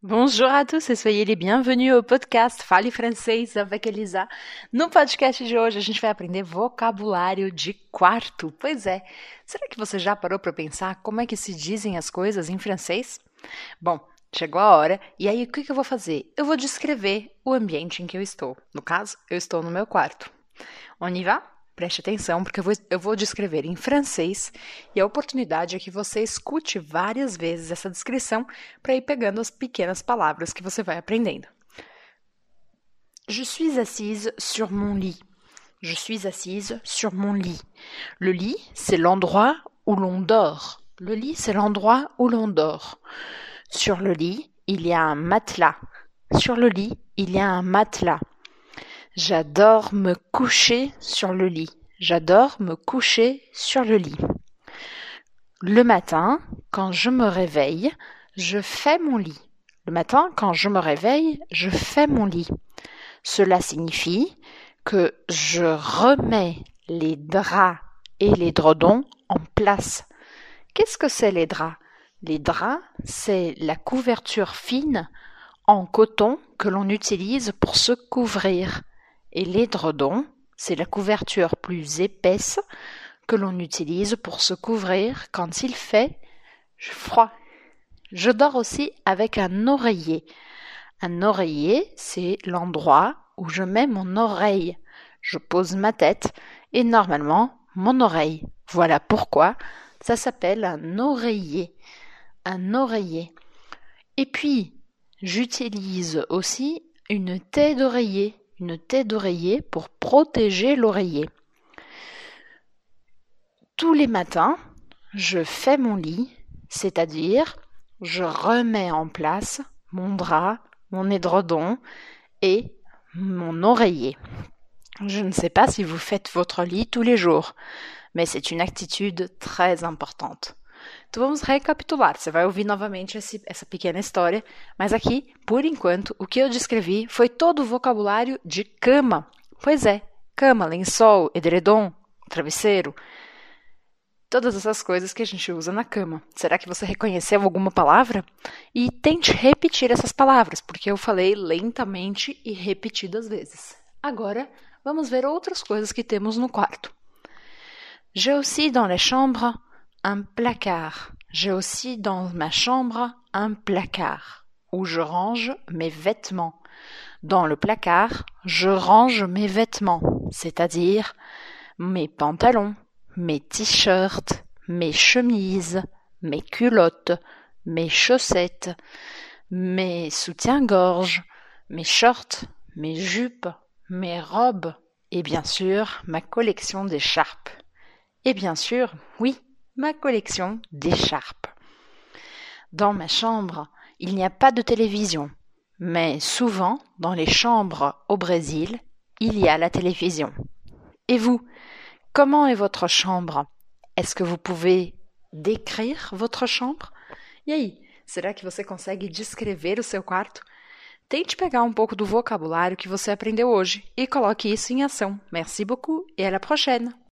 Bonjour à tous e soyez les bienvenus au podcast Fale Francês avec Elisa. No podcast de hoje a gente vai aprender vocabulário de quarto. Pois é, será que você já parou para pensar como é que se dizem as coisas em francês? Bom, chegou a hora e aí o que, que eu vou fazer? Eu vou descrever o ambiente em que eu estou. No caso, eu estou no meu quarto. On y va? Preste atenção, porque eu vou, eu vou descrever em francês e a oportunidade é que você escute várias vezes essa descrição para ir pegando as pequenas palavras que você vai aprendendo. Je suis assise sur mon lit. Je suis assise sur mon lit. Le lit, c'est l'endroit où l'on dort. Le lit, c'est l'endroit où l'on dort. Sur le lit, il y a un matelas. Sur le lit, il y a un matelas. J'adore me coucher sur le lit. J'adore me coucher sur le lit. Le matin, quand je me réveille, je fais mon lit. Le matin, quand je me réveille, je fais mon lit. Cela signifie que je remets les draps et les dredons en place. Qu'est-ce que c'est les draps? Les draps, c'est la couverture fine en coton que l'on utilise pour se couvrir. Et l'édredon, c'est la couverture plus épaisse que l'on utilise pour se couvrir quand il fait froid. Je dors aussi avec un oreiller. Un oreiller, c'est l'endroit où je mets mon oreille. Je pose ma tête et normalement mon oreille. Voilà pourquoi ça s'appelle un oreiller. Un oreiller. Et puis, j'utilise aussi une tête d'oreiller une tête d'oreiller pour protéger l'oreiller. Tous les matins, je fais mon lit, c'est-à-dire je remets en place mon drap, mon édredon et mon oreiller. Je ne sais pas si vous faites votre lit tous les jours, mais c'est une attitude très importante. Então vamos recapitular. Você vai ouvir novamente esse, essa pequena história, mas aqui, por enquanto, o que eu descrevi foi todo o vocabulário de cama. Pois é, cama, lençol, edredom, travesseiro. Todas essas coisas que a gente usa na cama. Será que você reconheceu alguma palavra? E tente repetir essas palavras, porque eu falei lentamente e repetidas vezes. Agora, vamos ver outras coisas que temos no quarto. J'ai aussi dans les chambres un placard. J'ai aussi dans ma chambre un placard où je range mes vêtements. Dans le placard, je range mes vêtements, c'est-à-dire mes pantalons, mes t-shirts, mes chemises, mes culottes, mes chaussettes, mes soutiens-gorge, mes shorts, mes jupes, mes robes et bien sûr ma collection d'écharpes. Et bien sûr, oui, ma collection d'écharpes. Dans ma chambre, il n'y a pas de télévision, mais souvent, dans les chambres au Brésil, il y a la télévision. Et vous, comment est votre chambre? Est-ce que vous pouvez décrire votre chambre? E aí, será que você consegue descrever o seu quarto? Tente pegar um pouco do vocabulário que você aprendeu hoje e coloque isso em ação. Merci beaucoup et à la prochaine!